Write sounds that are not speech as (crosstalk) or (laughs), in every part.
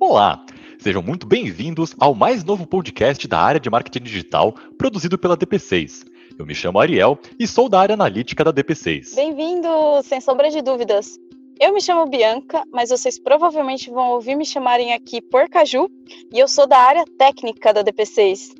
Olá, sejam muito bem-vindos ao mais novo podcast da área de marketing digital produzido pela DP6. Eu me chamo Ariel e sou da área analítica da DP6. Bem-vindo, sem sombra de dúvidas. Eu me chamo Bianca, mas vocês provavelmente vão ouvir me chamarem aqui por Caju, e eu sou da área técnica da DP6.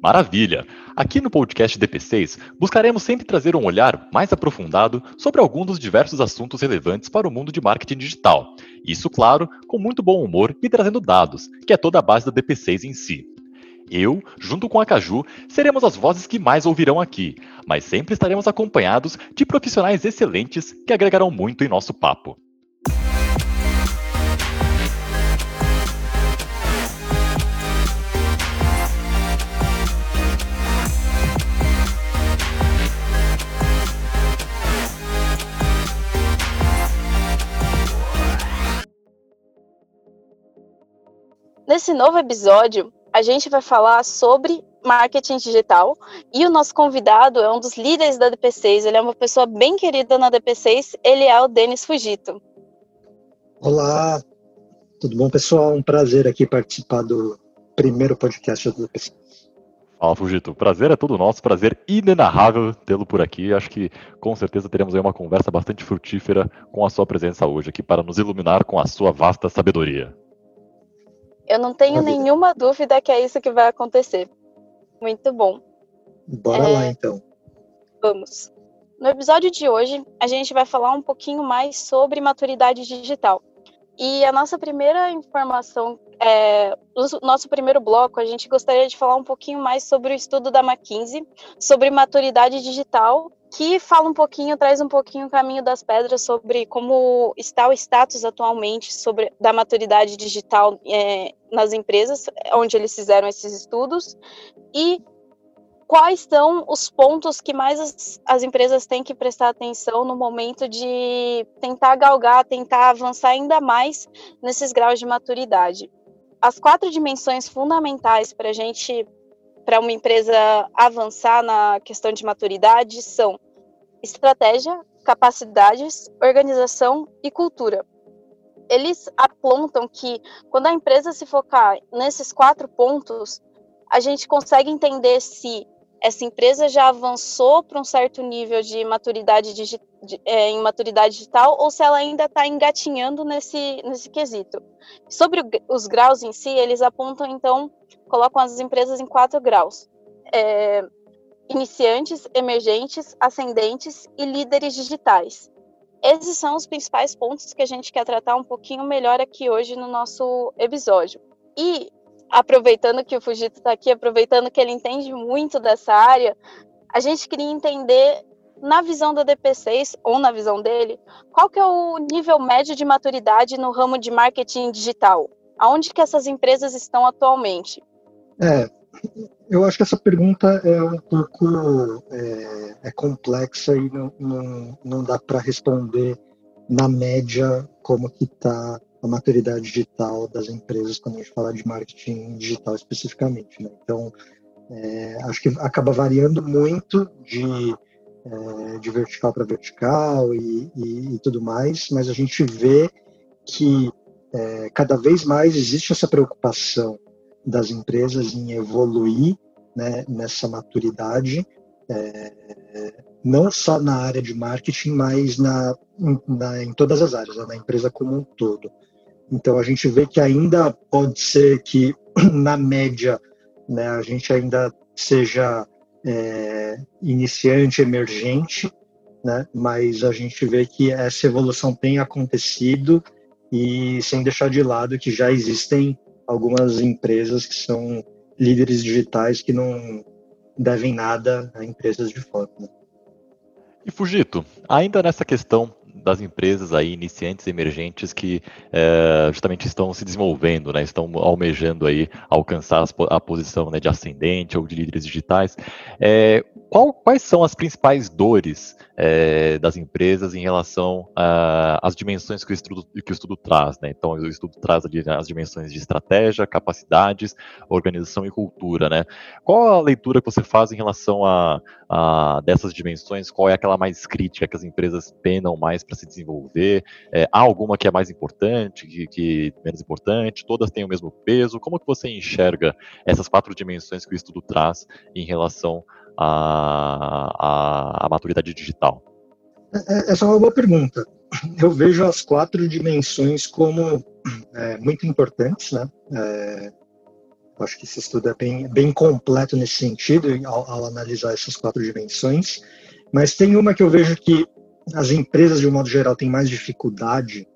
Maravilha! Aqui no podcast DP6, buscaremos sempre trazer um olhar mais aprofundado sobre algum dos diversos assuntos relevantes para o mundo de marketing digital. Isso, claro, com muito bom humor e trazendo dados, que é toda a base da DP6 em si. Eu, junto com a Caju, seremos as vozes que mais ouvirão aqui, mas sempre estaremos acompanhados de profissionais excelentes que agregarão muito em nosso papo. Nesse novo episódio, a gente vai falar sobre marketing digital e o nosso convidado é um dos líderes da DP6. Ele é uma pessoa bem querida na DP6. Ele é o Denis Fugito. Olá, tudo bom, pessoal? Um prazer aqui participar do primeiro podcast da DP6. Fala, Fugito. O prazer é todo nosso, prazer inenarrável tê-lo por aqui. Acho que com certeza teremos aí uma conversa bastante frutífera com a sua presença hoje aqui para nos iluminar com a sua vasta sabedoria. Eu não tenho nenhuma dúvida que é isso que vai acontecer. Muito bom. Bora é... lá então. Vamos. No episódio de hoje, a gente vai falar um pouquinho mais sobre maturidade digital. E a nossa primeira informação, é, o nosso primeiro bloco, a gente gostaria de falar um pouquinho mais sobre o estudo da McKinsey, sobre maturidade digital que fala um pouquinho, traz um pouquinho o caminho das pedras sobre como está o status atualmente sobre da maturidade digital é, nas empresas onde eles fizeram esses estudos e quais são os pontos que mais as, as empresas têm que prestar atenção no momento de tentar galgar, tentar avançar ainda mais nesses graus de maturidade. As quatro dimensões fundamentais para a gente para uma empresa avançar na questão de maturidade são estratégia, capacidades, organização e cultura. Eles apontam que quando a empresa se focar nesses quatro pontos, a gente consegue entender se essa empresa já avançou para um certo nível de maturidade de, é, em maturidade digital ou se ela ainda está engatinhando nesse, nesse quesito. Sobre o, os graus em si, eles apontam, então, colocam as empresas em quatro graus. É, iniciantes, emergentes, ascendentes e líderes digitais. Esses são os principais pontos que a gente quer tratar um pouquinho melhor aqui hoje no nosso episódio. E aproveitando que o Fujito está aqui, aproveitando que ele entende muito dessa área, a gente queria entender na visão da DP6 ou na visão dele, qual que é o nível médio de maturidade no ramo de marketing digital? Aonde que essas empresas estão atualmente? É, eu acho que essa pergunta é um pouco é, é complexa e não, não, não dá para responder na média como que está a maturidade digital das empresas quando a gente fala de marketing digital especificamente. Né? Então, é, acho que acaba variando muito de, é, de vertical para vertical e, e, e, tudo mais, mas a gente vê que é, cada vez mais existe essa preocupação das empresas em evoluir né, nessa maturidade, é, não só na área de marketing, mas na, na, em todas as áreas, né, na empresa como um todo. Então a gente vê que ainda pode ser que (clears throat) na média né, a gente ainda seja é, iniciante, emergente, né, mas a gente vê que essa evolução tem acontecido e sem deixar de lado que já existem algumas empresas que são líderes digitais que não devem nada a empresas de fora. Né? E Fugito, ainda nessa questão das empresas aí iniciantes, emergentes que é, justamente estão se desenvolvendo, né, estão almejando aí alcançar a posição né, de ascendente ou de líderes digitais. É, qual, quais são as principais dores é, das empresas em relação às dimensões que o, estudo, que o estudo traz? Né? Então, o estudo traz ali as dimensões de estratégia, capacidades, organização e cultura. Né? Qual a leitura que você faz em relação a, ah, dessas dimensões, qual é aquela mais crítica que as empresas penam mais para se desenvolver? É, há alguma que é mais importante, que, que, menos importante? Todas têm o mesmo peso? Como que você enxerga essas quatro dimensões que o estudo traz em relação à, à, à maturidade digital? É, é, essa é uma boa pergunta. Eu vejo as quatro dimensões como é, muito importantes, né? É, acho que esse estudo é bem, bem completo nesse sentido, ao, ao, analisar essas quatro dimensões. Mas tem uma que eu vejo que as empresas, de um modo geral, têm mais dificuldade,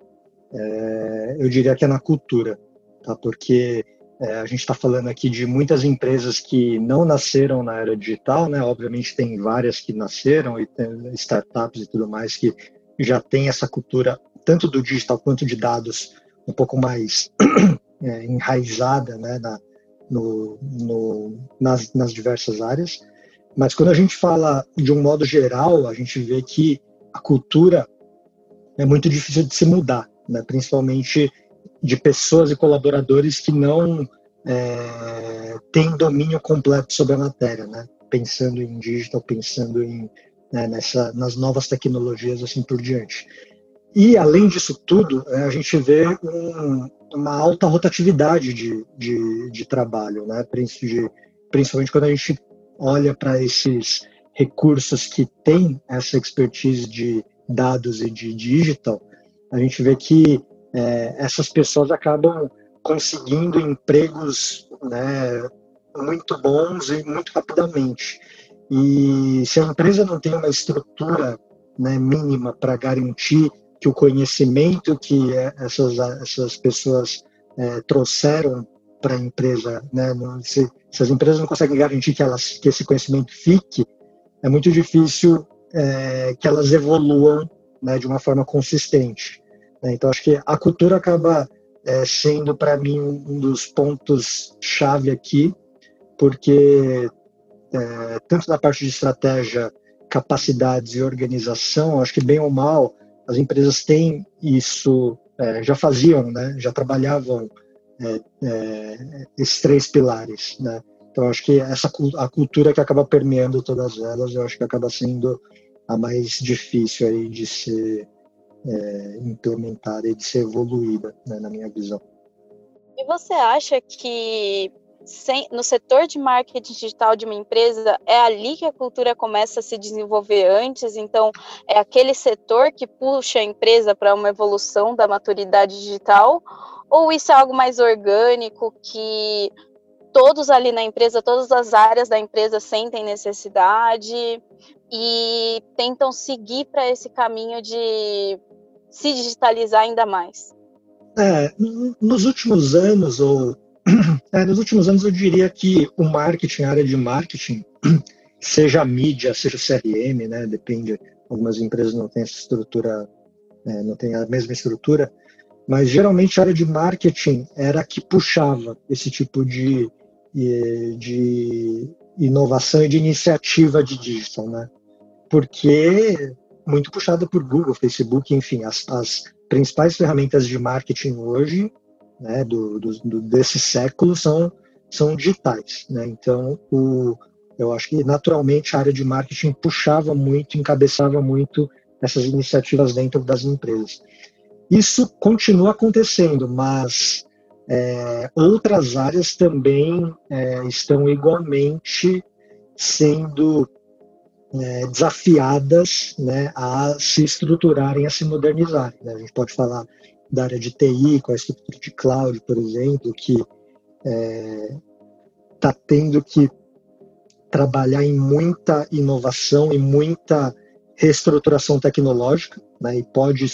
é, eu diria que é na cultura, tá? Porque é, a gente está falando aqui de muitas empresas que não nasceram na era digital, né? Obviamente tem várias que nasceram e tem startups e tudo mais que já tem essa cultura tanto do digital quanto de dados um pouco mais (clears throat) é, enraizada, né? Na, no, no, nas, nas diversas áreas. Mas quando a gente fala de um modo geral, a gente vê que a cultura é muito difícil de se mudar, né? principalmente de pessoas e colaboradores que não é, têm domínio completo sobre a matéria, né? pensando em digital, pensando em, né, nessa, nas novas tecnologias assim por diante. E, além disso tudo, é, a gente vê um, uma alta rotatividade de, de, de trabalho, né? principalmente quando a gente olha para esses recursos que têm essa expertise de dados e de digital, a gente vê que é, essas pessoas acabam conseguindo empregos né, muito bons e muito rapidamente. E se a empresa não tem uma estrutura né, mínima para garantir que o conhecimento que é, essas, essas pessoas é, trouxeram para a empresa, né, se, se, as empresas não conseguem garantir que, elas, que esse conhecimento fique, é muito difícil é, que elas evoluam né, de uma forma consistente. Né? Então, acho que a cultura acaba é, sendo, para mim, um dos pontos-chave aqui, porque é, tanto na parte de estratégia, capacidades e organização, acho que bem ou mal, as empresas têm isso, é, já faziam, né, já trabalhavam é, é, esses três pilares, né? Então acho que essa a cultura que acaba permeando todas elas, eu acho que acaba sendo a mais difícil aí de ser é, implementada e de ser evoluída, né, na minha visão. E você acha que sem, no setor de marketing digital de uma empresa, é ali que a cultura começa a se desenvolver antes, então é aquele setor que puxa a empresa para uma evolução da maturidade digital, ou isso é algo mais orgânico que todos ali na empresa, todas as áreas da empresa sentem necessidade e tentam seguir para esse caminho de se digitalizar ainda mais? É, nos últimos anos, ou (clears throat) é, nos últimos anos eu diria que o marketing, a área de marketing, (clears throat) seja a mídia, seja o CRM, né, depende, algumas empresas não têm essa estrutura, é, não têm a mesma estrutura, mas geralmente a área de marketing era a que puxava esse tipo de, de inovação e de iniciativa de digital, né? Porque muito puxada por Google, Facebook, enfim, as, as principais ferramentas de marketing hoje né, do, do, desse século são, são digitais. Né? Então, o, eu acho que naturalmente a área de marketing puxava muito, encabeçava muito essas iniciativas dentro das empresas. Isso continua acontecendo, mas é, outras áreas também é, estão igualmente sendo é, desafiadas né, a se estruturarem, a se modernizarem. Né? A gente pode falar da área de TI, com a estrutura de cloud, por exemplo, que está é, tá tendo que trabalhar em muita inovação e muita reestruturação tecnológica, né, e pode,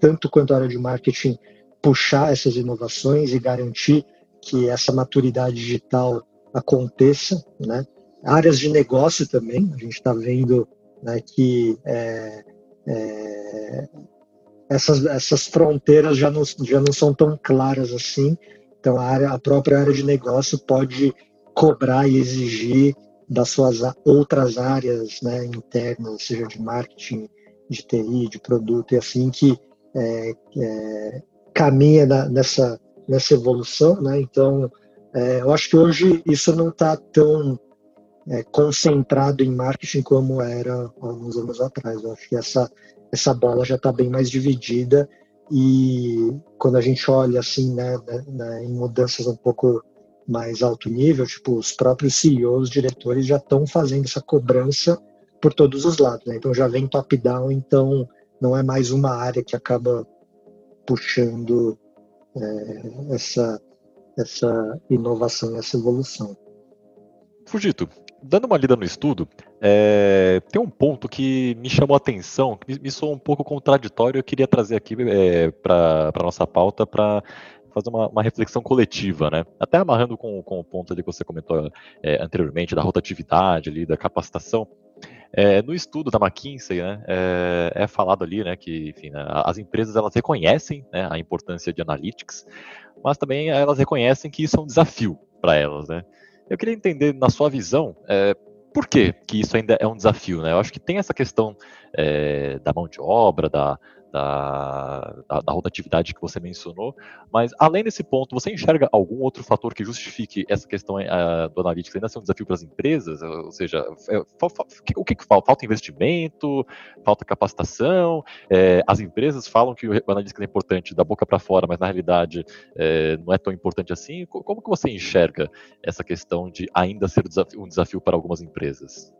tanto quanto a área de marketing, puxar essas inovações e garantir que essa maturidade digital aconteça. Né. Áreas de negócio também, a gente está vendo né, que é, é, essas, essas fronteiras já não, já não são tão claras assim. Então, a, área, a própria área de negócio pode cobrar e exigir das suas outras áreas né, internas, seja de marketing, de TI, de produto, e assim que é, é, caminha na, nessa, nessa evolução. Né? Então, é, eu acho que hoje isso não está tão é, concentrado em marketing como era alguns anos atrás. Eu acho que essa, essa bola já está bem mais dividida e quando a gente olha assim, né, né, né, em mudanças um pouco mais alto nível, tipo, os próprios CEOs, diretores já estão fazendo essa cobrança por todos os lados, né? Então já vem top-down, então não é mais uma área que acaba puxando é, essa, essa inovação, essa evolução. Fugito, dando uma lida no estudo, é, tem um ponto que me chamou a atenção, que me, me soou um pouco contraditório, eu queria trazer aqui é, para a nossa pauta para fazer uma, uma, reflexão coletiva, né? Até amarrando com, com o ponto ali que você comentou é, anteriormente, da rotatividade ali, da capacitação. É, no estudo da McKinsey, né, é, é, falado ali, né, que enfim, né, as empresas elas reconhecem né, a importância de analytics, mas também elas reconhecem que isso é um desafio para elas, né? Eu queria entender, na sua visão, é, por que, que isso ainda é um desafio, né? Eu acho que tem essa questão é, da mão de obra, da, da, da, da, rotatividade que você mencionou, mas além desse ponto, você enxerga algum outro fator que justifique essa questão uh, do analytics ainda ser um desafio para as empresas? Ou seja, é, o que, que falta? Falta investimento? Falta capacitação? É, as empresas falam que o analytics é importante da boca para fora, mas na realidade é, não é tão importante assim. Como que você enxerga essa questão de ainda ser um desafio para algumas empresas?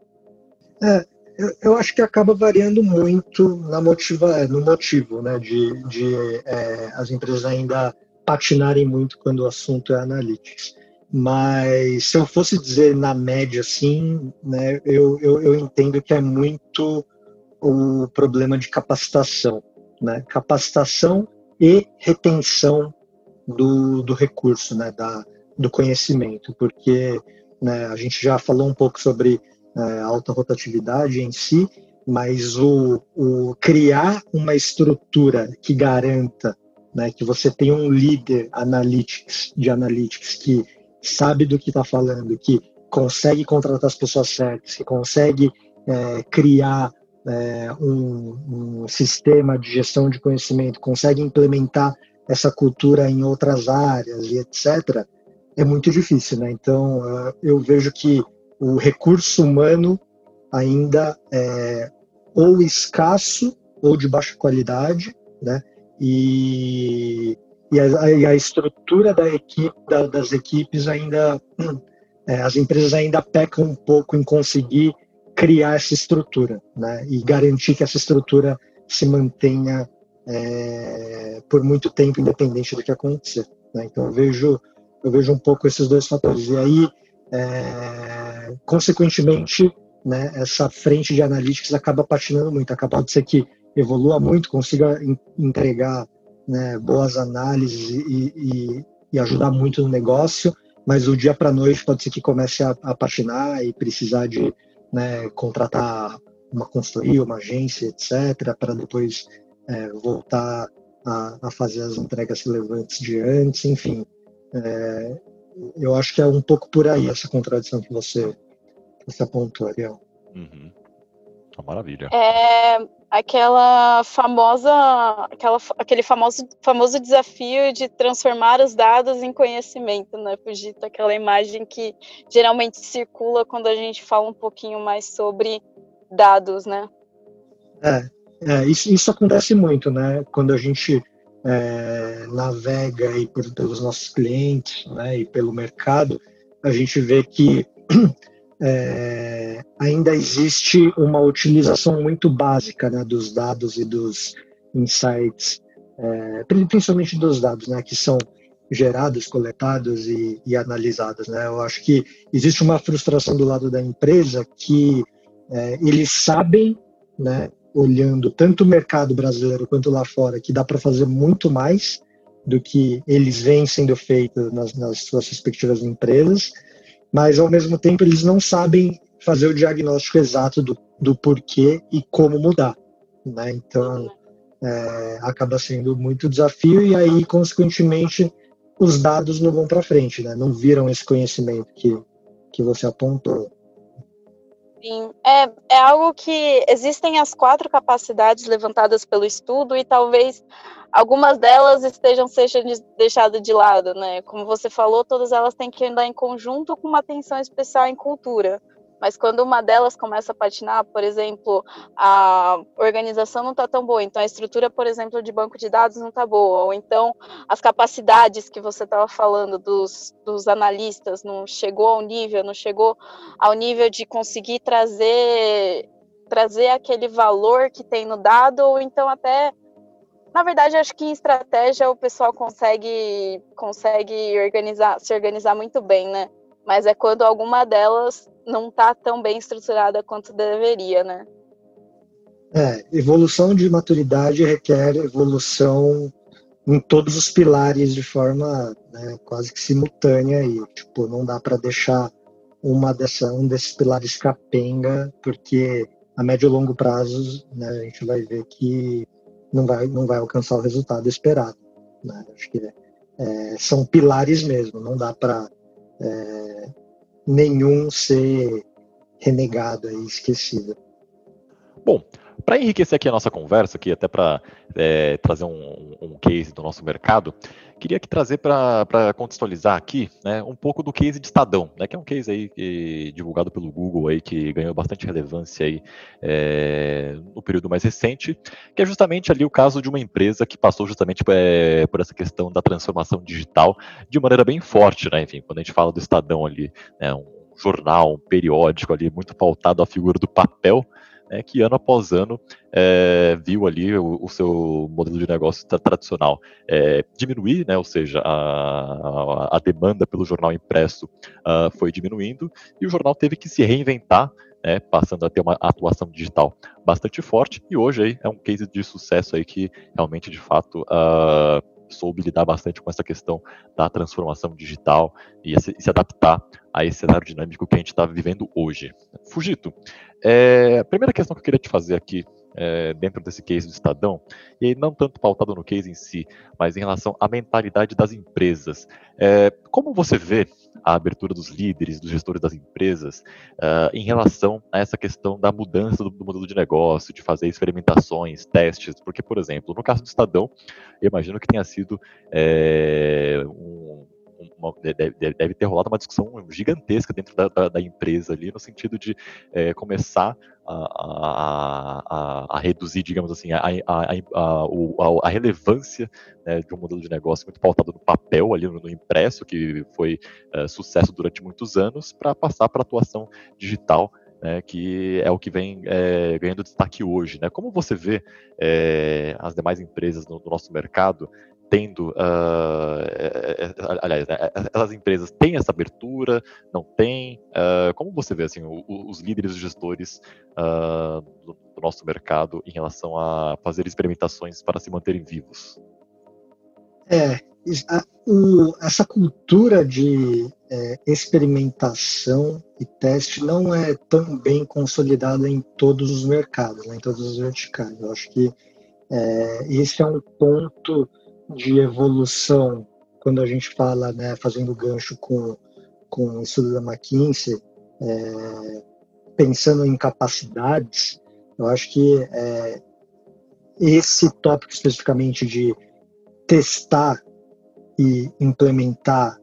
É, eu, eu, acho que acaba variando muito na motiva, no motivo, né, de, de é, as empresas ainda patinarem muito quando o assunto é analytics. Mas se eu fosse dizer na média, assim, né, eu, eu, eu entendo que é muito o problema de capacitação, né, capacitação e retenção do, do recurso, né, da, do conhecimento, porque né, a gente já falou um pouco sobre é, alta rotatividade em si, mas o, o, criar uma estrutura que garanta né, que você tem um líder analytics, de analytics que sabe do que está falando, que consegue contratar as pessoas certas, que consegue é, criar é, um, um, sistema de gestão de conhecimento, consegue implementar essa cultura em outras áreas e etc., é muito difícil. Né? Então, eu vejo que o recurso humano ainda é ou escasso ou de baixa qualidade, né? E, e, a, e a estrutura da equipe, da, das equipes ainda, (clears throat) é, as empresas ainda pecam um pouco em conseguir criar essa estrutura, né? E garantir que essa estrutura se mantenha é, por muito tempo, independente do que acontecer. Né? Então eu vejo, eu vejo um pouco esses dois fatores. E aí é, consequentemente, né, essa frente de analytics acaba patinando muito, acaba de ser que evolua muito, consiga entregar né, boas análises e, e, e, ajudar muito no negócio, mas o dia para noite pode ser que comece a, a patinar e precisar de né, contratar uma consultoria, uma agência, etc., para depois é, voltar a, a, fazer as entregas relevantes de antes, enfim. É, eu acho que é um pouco por aí essa contradição que você, você apontou, Ariel. Uhum. Uma maravilha. É aquela famosa, aquela, aquele famoso, famoso desafio de transformar os dados em conhecimento, né, Fugito? Aquela imagem que geralmente circula quando a gente fala um pouquinho mais sobre dados, né? É, é isso, isso acontece muito, né? Quando a gente é, navega aí por, pelos nossos clientes né, e pelo mercado, a gente vê que é, (clears throat) ainda existe uma utilização muito básica né, dos dados e dos insights, é, principalmente dos dados, né, que são gerados, coletados e, e, analisados. Né? Eu acho que existe uma frustração do lado da empresa que é, eles sabem né, olhando tanto o mercado brasileiro quanto lá fora, que dá para fazer muito mais do que eles vêm sendo feito nas, nas suas respectivas empresas, mas ao mesmo tempo eles não sabem fazer o diagnóstico exato do, do porquê e como mudar. Né? Então, é, acaba sendo muito desafio e aí, consequentemente, os dados não vão para frente, né? não viram esse conhecimento que, que você apontou. Sim, é, é algo que existem as quatro capacidades levantadas pelo estudo e talvez algumas delas estejam sejam deixadas de lado, né? Como você falou, todas elas têm que andar em conjunto com uma atenção especial em cultura, Mas quando uma delas começa a patinar, por exemplo, a organização não está tão boa, então a estrutura, por exemplo, de banco de dados não está boa, ou então as capacidades que você estava falando dos, dos analistas não chegou ao nível, não chegou ao nível de conseguir trazer trazer aquele valor que tem no dado, ou então até na verdade, acho que em estratégia o pessoal consegue consegue organizar, se organizar muito bem, né? Mas é quando alguma delas não está tão bem estruturada quanto deveria, né? É, evolução de maturidade requer evolução em todos os pilares de forma né, quase que simultânea e tipo não dá para deixar uma dessa um desses pilares capenga porque a médio e longo prazo né, a gente vai ver que não vai, não vai alcançar o resultado esperado. Né? Acho que é, são pilares mesmo, não dá para é, nenhum ser renegado e esquecido. Bom, para enriquecer aqui a nossa conversa, aqui até para é, trazer um, um, case do nosso mercado, queria aqui trazer para contextualizar aqui né, um pouco do case de Estadão, né, que é um case aí que, divulgado pelo Google aí, que ganhou bastante relevância aí, é, no período mais recente, que é justamente ali o caso de uma empresa que passou justamente é, por essa questão da transformação digital de maneira bem forte, né? Enfim, quando a gente fala do Estadão ali, né, um jornal, um periódico ali muito pautado à figura do papel, né, que ano após ano é, viu ali o, o, seu modelo de negócio tradicional é, diminuir, né, ou seja, a, a, demanda pelo jornal impresso uh, foi diminuindo e o jornal teve que se reinventar né, passando a ter uma atuação digital bastante forte, e hoje aí é um case de sucesso aí que realmente, de fato, uh, soube lidar bastante com essa questão da transformação digital e se, adaptar a esse cenário dinâmico que a gente está vivendo hoje. Fugito, é, a primeira questão que eu queria te fazer aqui, é, dentro desse case do Estadão, e não tanto pautado no case em si, mas em relação à mentalidade das empresas. É, como você vê a abertura dos líderes, dos gestores das empresas, uh, em relação a essa questão da mudança do, do, modelo de negócio, de fazer experimentações, testes, porque, por exemplo, no caso do Estadão, eu imagino que tenha sido é, um, uma, deve, deve, ter rolado uma discussão gigantesca dentro da, da, da empresa ali, no sentido de é, começar a, a, a, reduzir, digamos assim, a, a, relevância né, de um modelo de negócio muito pautado no papel, ali no, no impresso, que foi é, sucesso durante muitos anos, para passar para a atuação digital né, que é o que vem é, ganhando destaque hoje. Né? Como você vê é, as demais empresas no, no, nosso mercado tendo, uh, aliás, né, essas empresas têm essa abertura, não têm? Uh, como você vê assim, o, os líderes e gestores uh, do, do, nosso mercado em relação a fazer experimentações para se manterem vivos? É, a, o, essa cultura de é, experimentação e teste não é tão bem consolidada em todos os mercados, né, em todos os verticais. Eu acho que é, esse é um ponto de evolução, quando a gente fala, né, fazendo gancho com, com o estudo da McKinsey, é, pensando em capacidades, eu acho que é, esse tópico especificamente de testar e implementar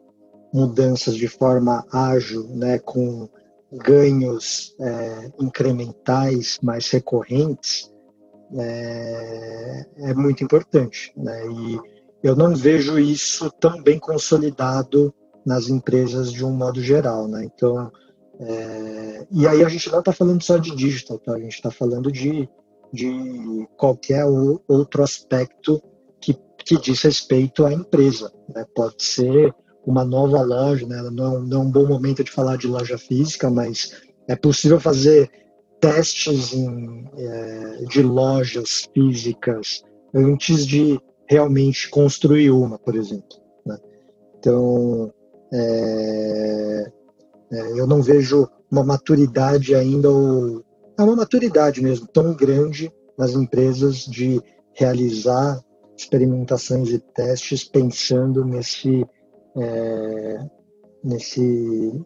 mudanças de forma ágil, né, com ganhos é, incrementais mais recorrentes, é, é muito importante. Né? E eu não vejo isso tão bem consolidado nas empresas de um modo geral. Né? Então, é, e aí a gente não está falando só de digital, tá? a gente está falando de, de qualquer outro aspecto que, que diz respeito à empresa. Né? Pode ser uma nova loja, né? não, não é um bom momento de falar de loja física, mas é possível fazer testes em, é, de lojas físicas antes de realmente construir uma, por exemplo. Né? Então, é, é, eu não vejo uma maturidade ainda, ou, é uma maturidade mesmo, tão grande nas empresas de realizar experimentações e testes pensando nesse, é, nesse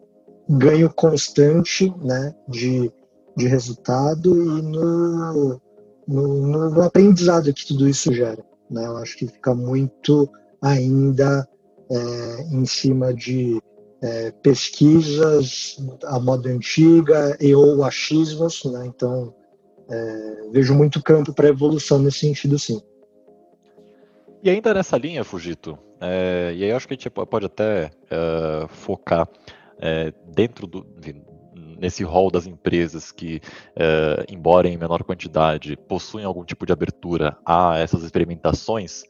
ganho constante né, de de resultado e no, no, no, aprendizado que tudo isso gera. Né? Eu acho que fica muito ainda é, em cima de é, pesquisas à moda antiga e ou achismos, né? Então é, vejo muito campo para evolução nesse sentido, sim. E ainda nessa linha, Fujito, é, e aí eu acho que a gente pode até é, focar é, dentro do nesse rol das empresas que, é, embora em menor quantidade, possuem algum tipo de abertura a essas experimentações,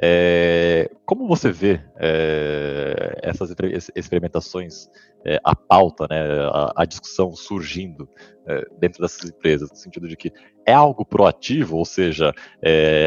é, como você vê é, essas experimentações, é, a pauta, né, a, a discussão surgindo dentro dessas empresas, no sentido de que é algo proativo, ou seja,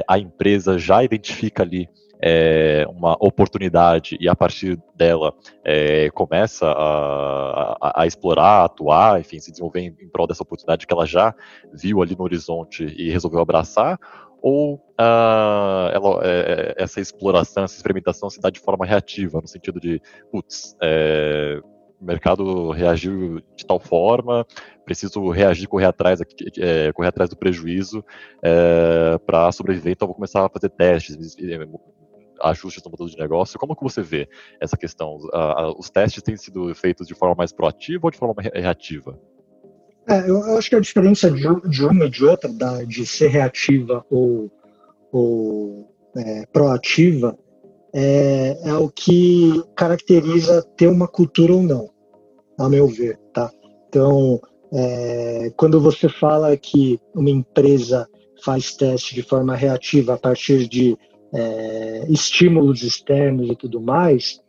a empresa já identifica ali é, uma oportunidade e a partir dela é, começa a, a, a, explorar, a atuar, enfim, se desenvolver em, em prol dessa oportunidade que ela já viu ali no horizonte e resolveu abraçar, ou uh, ela, é, essa exploração, essa experimentação se dá de forma reativa, no sentido de, putz, é, o mercado reagiu de tal forma, preciso reagir, correr atrás, é, correr atrás do prejuízo é, para sobreviver, então vou começar a fazer testes, ajustes no modelo de negócio. Como que você vê essa questão? Os testes têm sido feitos de forma mais proativa ou de forma reativa? É, eu, eu, acho que a diferença de, de uma e de outra, da, de ser reativa ou, ou é, proativa, é, é, o que caracteriza ter uma cultura ou não, a meu ver, tá? Então, é, quando você fala que uma empresa faz teste de forma reativa a partir de é, estímulos externos e tudo mais,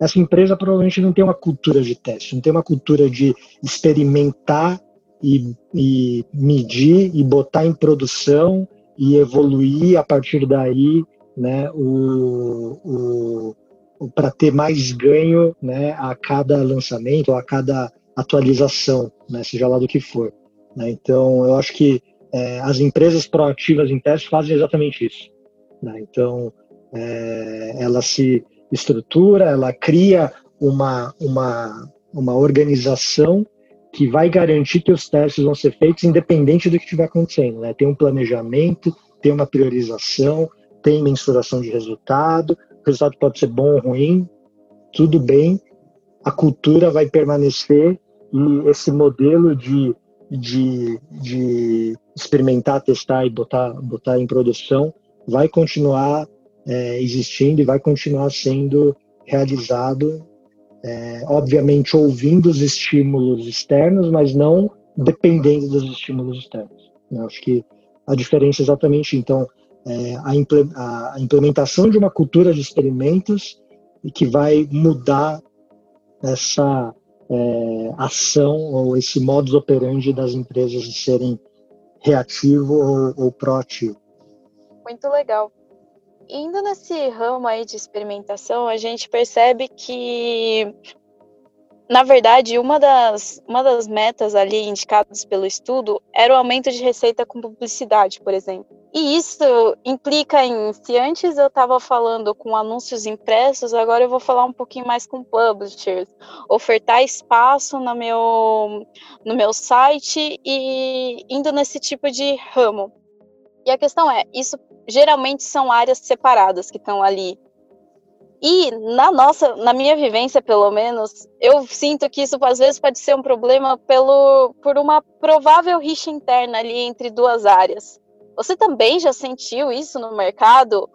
essa empresa provavelmente não tem uma cultura de teste, não tem uma cultura de experimentar e, e medir e botar em produção e evoluir a partir daí, né, o, o, o para ter mais ganho, né, a cada lançamento, a cada atualização, né, seja lá do que for. Né? Então, eu acho que é, as empresas proativas em teste fazem exatamente isso. Né? Então, é, ela se estrutura, ela cria uma, uma, uma organização que vai garantir que os testes vão ser feitos independente do que estiver acontecendo. Né? Tem um planejamento, tem uma priorização, tem mensuração de resultado, o resultado pode ser bom ou ruim, tudo bem, a cultura vai permanecer e esse modelo de, de, de experimentar, testar e botar, botar em produção vai continuar é, existindo e vai continuar sendo realizado é, obviamente ouvindo os estímulos externos, mas não dependendo dos estímulos externos. Eu acho que a diferença é exatamente então é, a, a, implementação de uma cultura de experimentos que vai mudar essa é, ação ou esse modus operandi das empresas de serem reativo ou, ou proativo. Muito legal indo nesse ramo aí de experimentação, a gente percebe que, na verdade, uma das, uma das metas ali indicadas pelo estudo era o aumento de receita com publicidade, por exemplo. E isso implica em, se antes eu estava falando com anúncios impressos, agora eu vou falar um pouquinho mais com publishers, ofertar espaço no meu, no meu site e indo nesse tipo de ramo. E a questão é, isso geralmente são áreas separadas que estão ali. E na nossa, na minha vivência, pelo menos, eu sinto que isso às vezes pode ser um problema pelo, por uma provável rixa interna ali entre duas áreas. Você também já sentiu isso no mercado?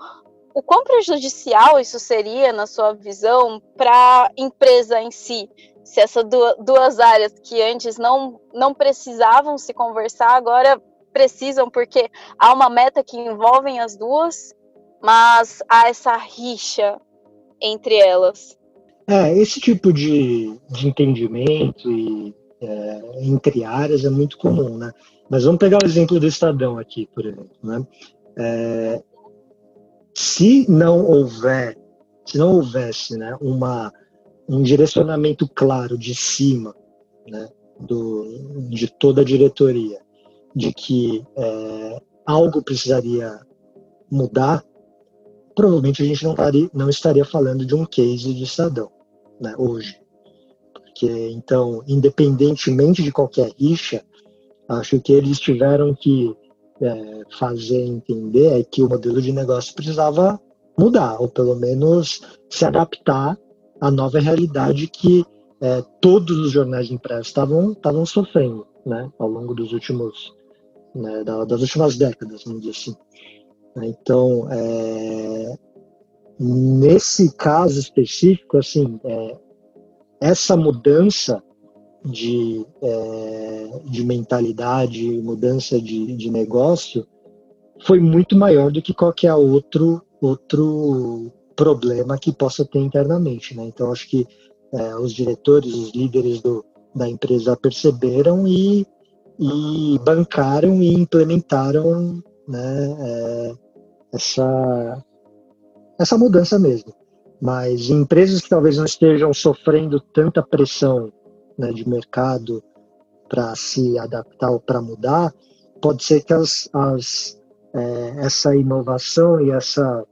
O quão prejudicial isso seria, na sua visão, para a empresa em si? Se essas duas áreas que antes não, não precisavam se conversar, agora precisam, porque há uma meta que envolve as duas, mas há essa rixa entre elas. É, esse tipo de, de entendimento e, é, entre áreas é muito comum, né? Mas vamos pegar o exemplo do Estadão aqui, por exemplo, né? É, se não houver, se não houvesse, né, uma, um direcionamento claro de cima, né, do, de toda a diretoria, de que é, algo precisaria mudar, provavelmente a gente não estaria, não estaria falando de um case de Estadão né, hoje. Porque, então, independentemente de qualquer rixa, acho que eles tiveram que é, fazer entender é que o modelo de negócio precisava mudar, ou pelo menos se adaptar à nova realidade que é, todos os jornais impressos estavam estavam sofrendo, né, ao longo dos últimos né, das últimas décadas, vamos dizer assim. Então, é, nesse caso específico, assim, é, essa mudança de, é, de mentalidade, mudança de, de negócio, foi muito maior do que qualquer outro, outro problema que possa ter internamente. Né? Então, acho que é, os diretores, os líderes do, da empresa perceberam e, e bancaram e implementaram né, é, essa, essa mudança mesmo. Mas empresas que talvez não estejam sofrendo tanta pressão né, de mercado para se adaptar ou para mudar, pode ser que as, as, é, essa inovação e essa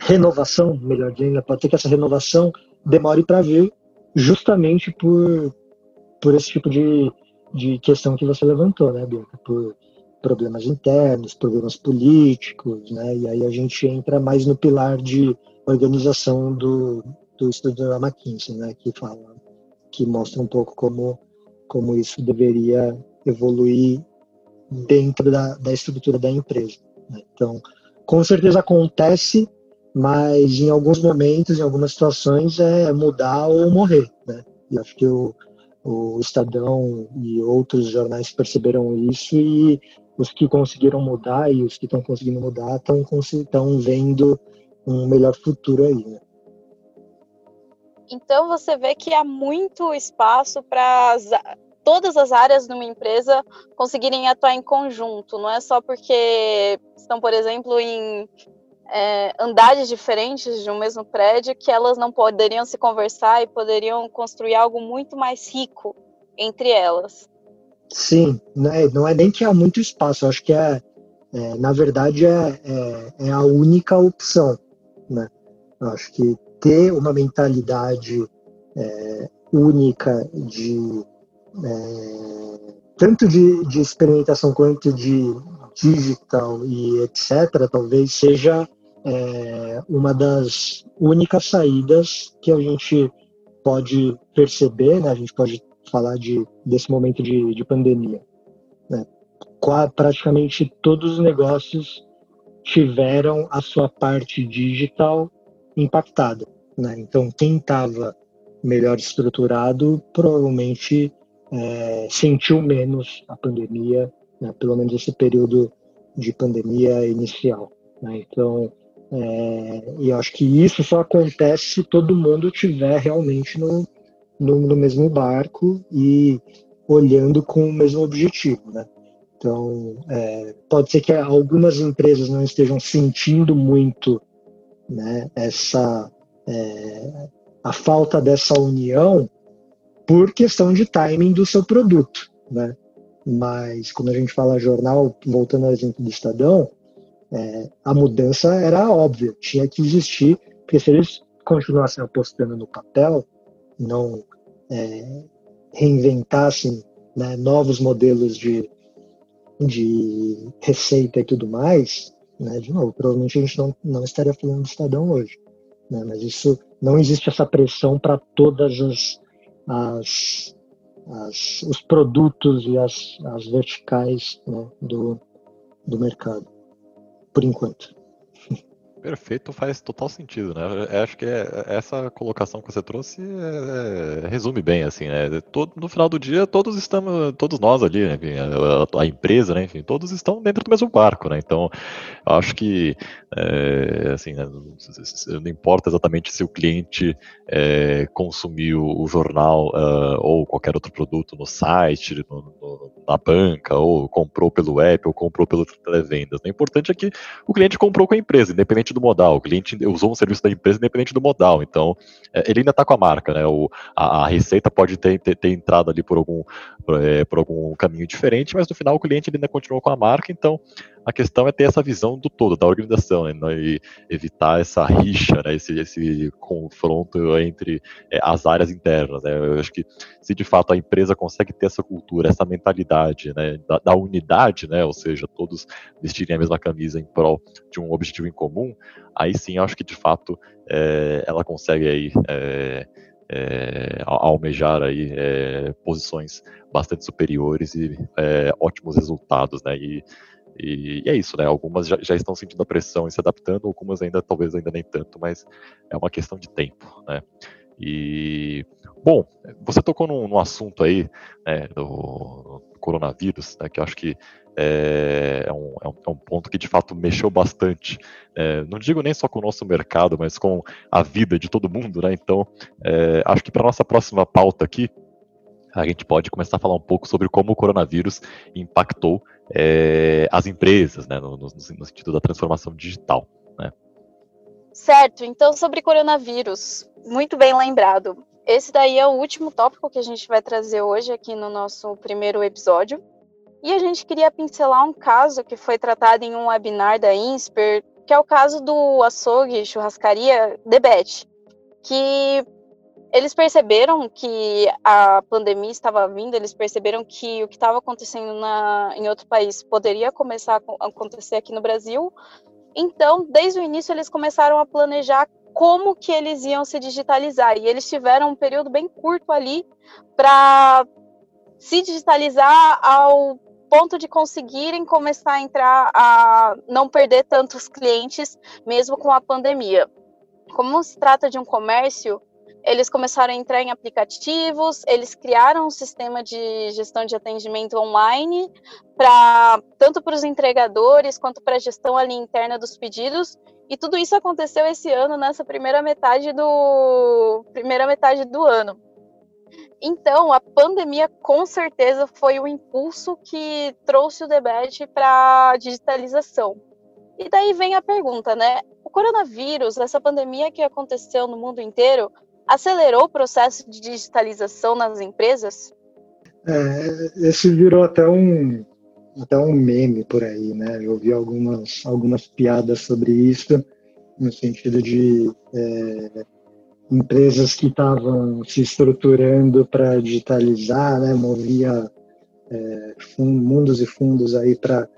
renovação, melhor dizendo, pode ser que essa renovação demore para vir justamente por, por esse tipo de, de questão que você levantou, né, Bianca? Por problemas internos, problemas políticos, né? E aí a gente entra mais no pilar de organização do, do estudo da McKinsey, né? Que fala, que mostra um pouco como, como isso deveria evoluir dentro da, da estrutura da empresa. Né? Então, com certeza acontece, mas em alguns momentos, em algumas situações, é mudar ou morrer, né? E acho que o, o Estadão e outros jornais perceberam isso e os que conseguiram mudar e os que estão conseguindo mudar estão vendo um melhor futuro aí, né? Então você vê que há muito espaço para todas as áreas de uma empresa conseguirem atuar em conjunto. Não é só porque estão, por exemplo, em é, andares diferentes de um mesmo prédio que elas não poderiam se conversar e poderiam construir algo muito mais rico entre elas. Sim, né? não é nem que há muito espaço, acho que é, é na verdade é, é, é, a única opção, né? Acho que ter uma mentalidade é, única de é, tanto de, de experimentação quanto de digital e etc, talvez seja é, uma das únicas saídas que a gente pode perceber, né? A gente pode falar de, desse momento de, de pandemia. Né? Praticamente todos os negócios tiveram a sua parte digital impactada. Né? Então, quem estava melhor estruturado provavelmente é, sentiu menos a pandemia, né? pelo menos esse período de pandemia inicial. Né? Então, é, e acho que isso só acontece se todo mundo tiver realmente no, no, no mesmo barco e olhando com o mesmo objetivo, né? Então, é, pode ser que algumas empresas não estejam sentindo muito né, essa é, a falta dessa união por questão de timing do seu produto, né? Mas quando a gente fala jornal, voltando ao exemplo do Estadão, é, a mudança era óbvia, tinha que existir, porque se eles continuassem apostando no papel, não é, reinventassem né, novos modelos de, de receita e tudo mais, né, de novo, provavelmente a gente não, não estaria falando do Estadão hoje. Né, mas isso não existe essa pressão para todas as, as, as, os produtos e as, as verticais né, do, do mercado, por enquanto. Perfeito, faz total sentido, né? Eu acho que é, essa colocação que você trouxe é, é, resume bem, assim, né? Todo, no final do dia, todos estamos, todos nós ali, né? a, a, empresa, né? Enfim, todos estão dentro do mesmo barco, né? Então, acho que, é, assim, né? não importa exatamente se o cliente é, consumiu o jornal uh, ou qualquer outro produto no site, no, no, na banca, ou comprou pelo app, ou comprou pelo televendas. O importante é que o cliente comprou com a empresa, independente do modal. O cliente usou um serviço da empresa independente do modal. Então, é, ele ainda está com a marca, né? O, a, a receita pode ter, ter, ter, entrado ali por algum, por, é, por, algum caminho diferente, mas no final o cliente ainda continuou com a marca. Então, a questão é ter essa visão do todo, da organização, né? e evitar essa rixa, né? esse, esse confronto entre é, as áreas internas. Né? Eu acho que se de fato a empresa consegue ter essa cultura, essa mentalidade né? da, da unidade, né? ou seja, todos vestirem a mesma camisa em prol de um objetivo em comum, aí sim acho que de fato é, ela consegue aí, é, é, almejar aí é, posições bastante superiores e é, ótimos resultados, né? E, e, e, é isso, né? Algumas já, já, estão sentindo a pressão e se adaptando, algumas ainda talvez ainda nem tanto, mas é uma questão de tempo, né? E bom, você tocou num, num assunto aí né, do, do coronavírus, né, que eu acho que é, é, um, é, um, é, ponto que de fato mexeu bastante. É, não digo nem só com o nosso mercado, mas com a vida de todo mundo, né? Então, é, acho que para nossa próxima pauta aqui, a gente pode começar a falar um pouco sobre como o coronavírus impactou é, as empresas, né, no, no, no, sentido da transformação digital. Né? Certo, então sobre coronavírus, muito bem lembrado. Esse daí é o último tópico que a gente vai trazer hoje aqui no nosso primeiro episódio. E a gente queria pincelar um caso que foi tratado em um webinar da INSPER, que é o caso do açougue churrascaria Debet, que eles perceberam que a pandemia estava vindo, eles perceberam que o que estava acontecendo na, em outro país poderia começar a acontecer aqui no Brasil. Então, desde o início, eles começaram a planejar como que eles iam se digitalizar. E eles tiveram um período bem curto ali para se digitalizar ao ponto de conseguirem começar a entrar a não perder tantos clientes, mesmo com a pandemia. Como se trata de um comércio, eles começaram a entrar em aplicativos, eles criaram um sistema de gestão de atendimento online para tanto para os entregadores quanto para a gestão ali interna dos pedidos. E tudo isso aconteceu esse ano nessa primeira metade do primeira metade do ano. Então, a pandemia com certeza foi o impulso que trouxe o debate para a digitalização. E daí vem a pergunta, né? O coronavírus, essa pandemia que aconteceu no mundo inteiro, acelerou o processo de digitalização nas empresas? É, esse virou até um até um meme por aí, né? Eu vi algumas algumas piadas sobre isso no sentido de é, empresas que estavam se estruturando para digitalizar, né, movia é, fundos e fundos aí para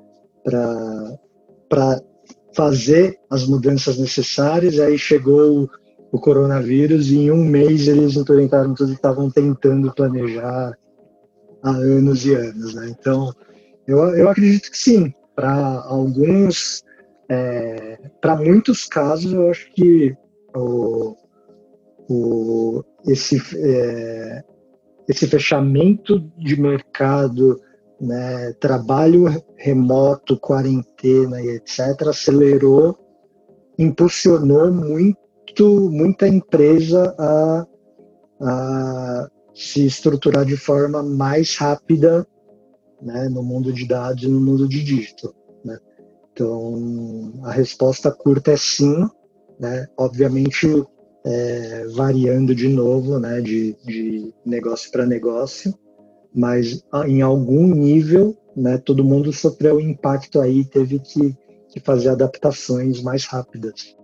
fazer as mudanças necessárias. Aí chegou o, coronavírus e em um mês eles implementaram tudo que estavam tentando planejar há anos e anos. Né? Então, eu, eu acredito que sim. Para alguns, é, para muitos casos, eu acho que o, o, esse, é, esse fechamento de mercado, né, trabalho remoto, quarentena e etc., acelerou, impulsionou muito, muita empresa a, a se estruturar de forma mais rápida né, no mundo de dados e no mundo de dígito. Né? Então, a resposta curta é sim. Né? Obviamente, é, variando de novo, né, de, de negócio para negócio, mas em algum nível, né, todo mundo sofreu impacto aí, teve que, que fazer adaptações mais rápidas.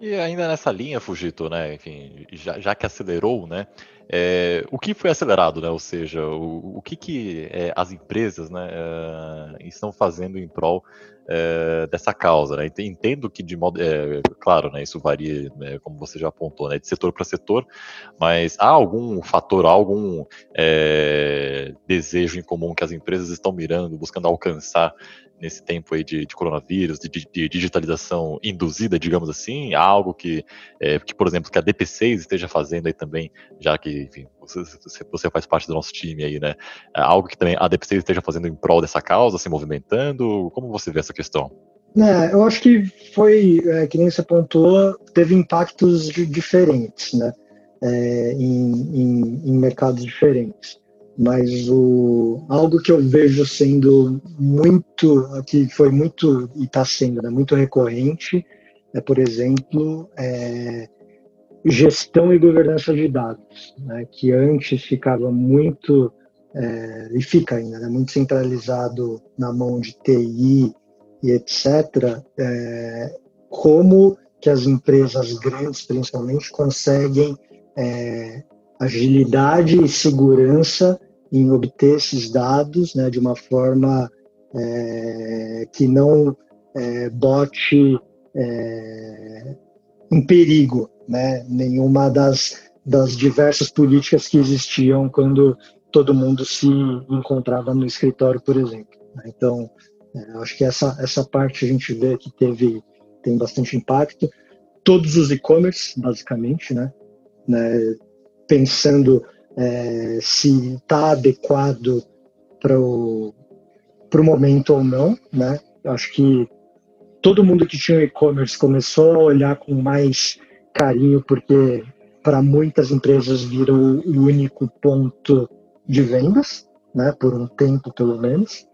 E ainda nessa linha, Fujito, né, enfim, já, já que acelerou, né, é, o que foi acelerado, né, ou seja, o, o que, que é, as empresas, né, é, estão fazendo em prol é, dessa causa, né? Entendo que de modo, é, claro, né, isso varia, né, como você já apontou, né, de setor para setor, mas há algum fator, algum é, desejo em comum que as empresas estão mirando, buscando alcançar nesse tempo aí de, de coronavírus, de, de, digitalização induzida, digamos assim, algo que, é, que, por exemplo, que a DP6 esteja fazendo aí também, já que, enfim, você, você faz parte do nosso time aí, né? É algo que também a DP6 esteja fazendo em prol dessa causa, se movimentando, como você vê essa questão? É, eu acho que foi, é, que nem você pontuou, teve impactos diferentes, né? É, em, em, em mercados diferentes mas o, algo que eu vejo sendo muito, que foi muito, e está sendo né, muito recorrente, é, por exemplo, é, gestão e governança de dados, né, que antes ficava muito, é, e fica ainda, né, muito centralizado na mão de TI e etc., é, como que as empresas grandes, principalmente, conseguem é, agilidade e segurança em obter esses dados né, de uma forma é, que não é, bote é, em perigo né, nenhuma das, das diversas políticas que existiam quando todo mundo se encontrava no escritório, por exemplo. Né? Então, é, acho que essa, essa parte a gente vê que teve tem bastante impacto. Todos os e-commerce, basicamente, né? né? Pensando é, se está adequado para o momento ou não, né? Acho que todo mundo que tinha e-commerce começou a olhar com mais carinho, porque para muitas empresas virou o único ponto de vendas, né, por um tempo pelo menos.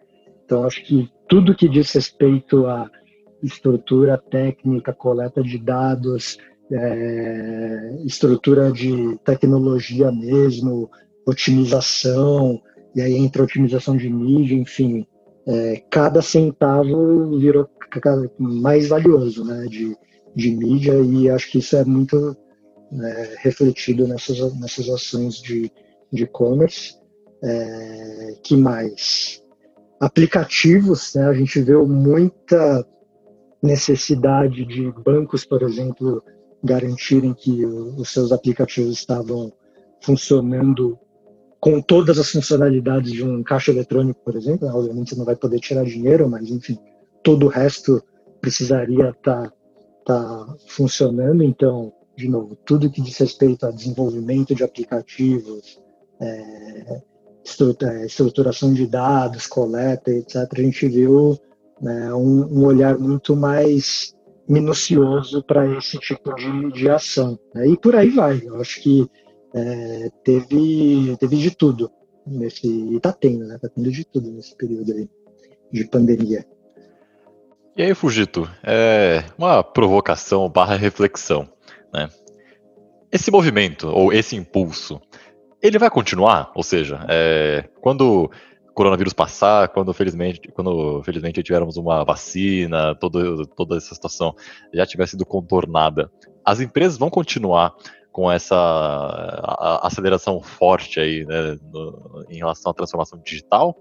Então, acho que tudo que diz respeito à estrutura técnica, coleta de dados, é, estrutura de tecnologia mesmo, otimização, e aí entra otimização de mídia, enfim, é, cada centavo virou mais valioso né, de, de mídia e acho que isso é muito é, refletido nessas, nessas ações de e-commerce. É, que mais? Aplicativos, né, a gente vê muita necessidade de bancos, por exemplo, garantirem que os seus aplicativos estavam funcionando com todas as funcionalidades de um caixa eletrônico, por exemplo. Né? Obviamente você não vai poder tirar dinheiro, mas enfim, todo o resto precisaria estar tá, tá funcionando. Então, de novo, tudo que diz respeito a desenvolvimento de aplicativos, é, é estruturação de dados, coleta, etc., a gente viu né, um, um, olhar muito mais minucioso para esse tipo de, de ação. Né? E por aí vai. Eu acho que é, teve, teve de tudo nesse. E está tendo, né? Está tendo de tudo nesse período aí de pandemia. E aí, Fugito, é uma provocação barra reflexão, né? Esse movimento, ou esse impulso, ele vai continuar? Ou seja, é, quando o coronavírus passar, quando felizmente, quando felizmente tivermos uma vacina, todo, toda essa situação já tiver sido contornada, as empresas vão continuar com essa aceleração forte aí, né, no, em relação à transformação digital?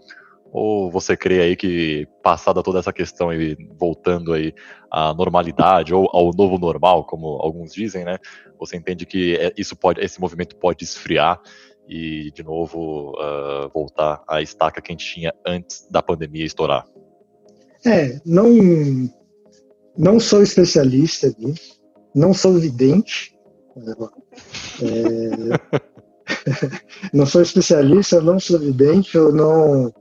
Ou você crê aí que, passada toda essa questão e voltando aí à normalidade, ou ao novo normal, como alguns dizem, né? Você entende que é, isso pode, esse movimento pode esfriar e, de novo, uh, voltar à estaca que a gente tinha antes da pandemia estourar? É, não, não sou especialista nisso, não sou vidente, é, (laughs) não sou especialista, não sou vidente, eu não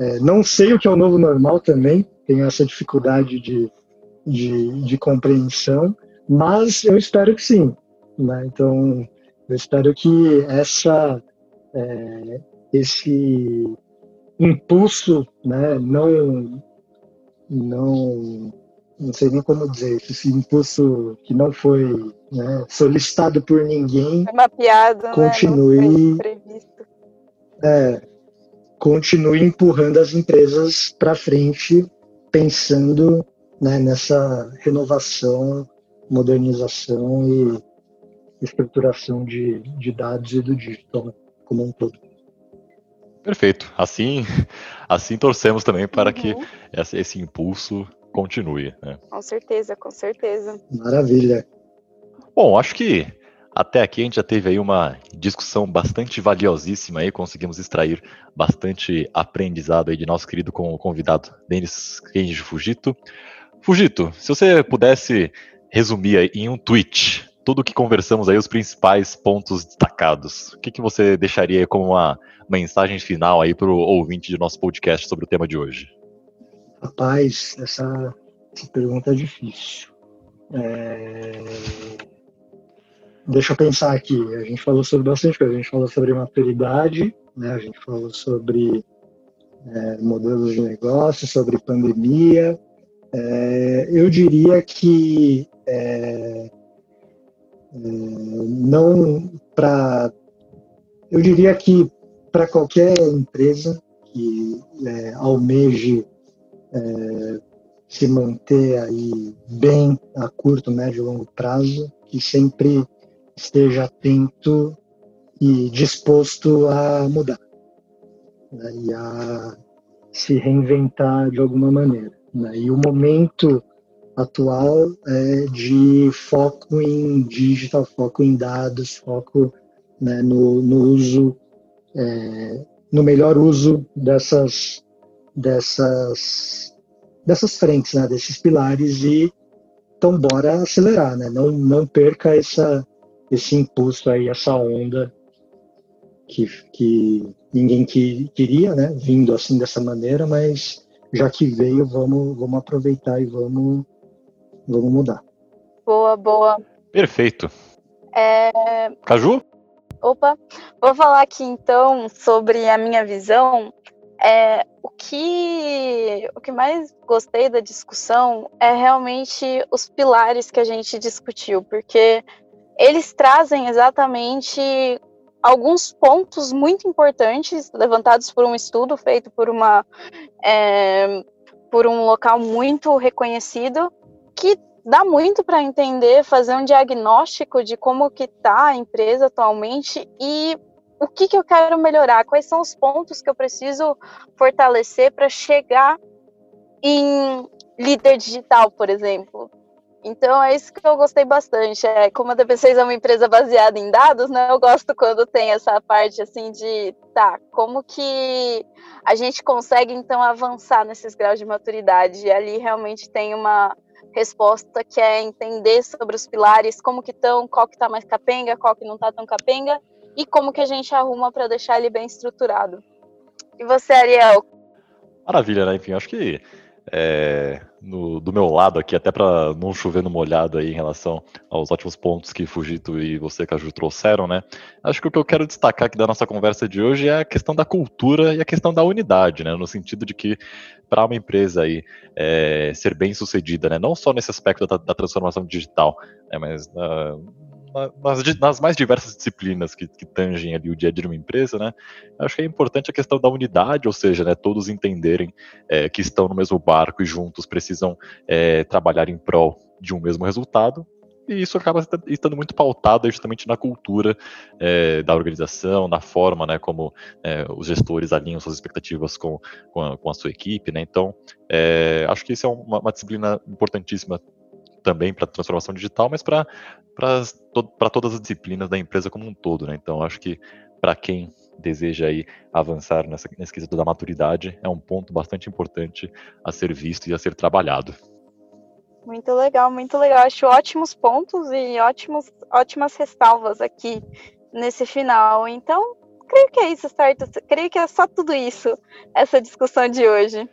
é, não sei o que é o novo normal também, tenho essa dificuldade de, de, de compreensão, mas eu espero que sim. Né? Então, eu espero que essa, é, esse impulso né, não, não, não sei nem como dizer, esse impulso que não foi né, solicitado por ninguém, mapeado, né? continue. Né? É, continue empurrando as empresas para frente, pensando né, nessa renovação, modernização e estruturação de, de dados e do digital como um todo. Perfeito. Assim, (laughs) assim torcemos também para uhum. que esse, esse, impulso continue. Né? Com certeza, com certeza. Maravilha. Bom, acho que até aqui a gente já teve aí uma discussão bastante valiosíssima aí, conseguimos extrair bastante aprendizado aí de nosso querido convidado Denis Kenji Fujito. Fujito, se você pudesse resumir em um tweet tudo o que conversamos aí, os principais pontos destacados, o que, que você deixaria como uma mensagem final aí para o ouvinte de nosso podcast sobre o tema de hoje? Rapaz, essa, essa pergunta é difícil. É deixa eu pensar aqui. A gente falou sobre bastante coisa. A gente falou sobre maturidade, né? a gente falou sobre é, modelos de negócio, sobre pandemia. É, eu diria que é, é não para. Eu diria que para qualquer empresa que é, almeje é, se manter aí bem a curto, médio e longo prazo, que sempre esteja atento e disposto a mudar né, e a se reinventar de alguma maneira. Né? E o momento atual é de foco em digital, foco em dados, foco né, no, no uso, é, no melhor uso dessas, dessas, dessas frentes, né, desses pilares e então bora acelerar, né? Não, não perca essa, esse impulso aí, essa onda que, que ninguém que, queria, né? Vindo assim dessa maneira, mas já que veio, vamos, vamos aproveitar e vamos, vamos mudar. Boa, boa. Perfeito. É... Caju? Opa, vou falar aqui então sobre a minha visão. É, o que o que mais gostei da discussão é realmente os pilares que a gente discutiu, porque eles trazem exatamente alguns pontos muito importantes levantados por um estudo feito por uma é, por um local muito reconhecido que dá muito para entender, fazer um diagnóstico de como que está a empresa atualmente e o que, que eu quero melhorar, quais são os pontos que eu preciso fortalecer para chegar em líder digital, por exemplo. Então é isso que eu gostei bastante. É, como a DP6 é uma empresa baseada em dados, né? Eu gosto quando tem essa parte assim de tá, como que a gente consegue então avançar nesses graus de maturidade. E ali realmente tem uma resposta que é entender sobre os pilares, como que estão, qual que está mais capenga, qual que não está tão capenga, e como que a gente arruma para deixar ele bem estruturado. E você, Ariel? Maravilha, né? Enfim, acho que é, no, do meu lado aqui, até para não chover no molhado aí em relação aos ótimos pontos que Fujito e você, Caju, trouxeram, né? Acho que o que eu quero destacar aqui da nossa conversa de hoje é a questão da cultura e a questão da unidade, né? No sentido de que para uma empresa aí é, ser bem sucedida, né? Não só nesse aspecto da, da transformação digital, né? mas uh, nas, nas, mais diversas disciplinas que, que, tangem ali o dia a dia de uma empresa, né? Acho que é importante a questão da unidade, ou seja, né, todos entenderem é, que estão no mesmo barco e juntos precisam é, trabalhar em prol de um mesmo resultado. E isso acaba estando muito pautado justamente na cultura é, da organização, na forma né, como é, os gestores alinham suas expectativas com, com, a, com a sua equipe. Né? Então, é, acho que isso é uma, uma disciplina importantíssima também para a transformação digital, mas para todas as disciplinas da empresa como um todo. Né? Então, acho que para quem deseja aí avançar nessa, nesse quesito da maturidade, é um ponto bastante importante a ser visto e a ser trabalhado. Muito legal, muito legal. Acho ótimos pontos e ótimos, ótimas ressalvas aqui nesse final. Então, creio que é isso, certo? Creio que é só tudo isso, essa discussão de hoje.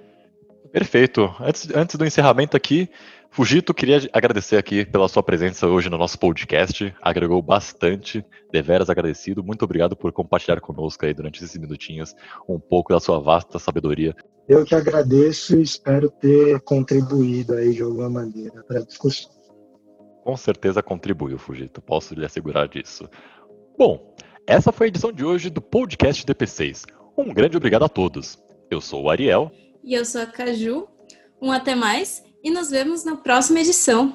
Perfeito. Antes, antes do encerramento aqui, Fugito, queria agradecer aqui pela sua presença hoje no nosso podcast. Agregou bastante, deveras agradecido. Muito obrigado por compartilhar conosco aí durante esses minutinhos um pouco da sua vasta sabedoria. Eu que agradeço e espero ter contribuído aí de alguma maneira para a discussão. Com certeza contribuiu, Fugito. Posso lhe assegurar disso. Bom, essa foi a edição de hoje do podcast DP6. Um grande obrigado a todos. Eu sou o Ariel. E eu sou a Caju. Um até mais e nos vemos na próxima edição.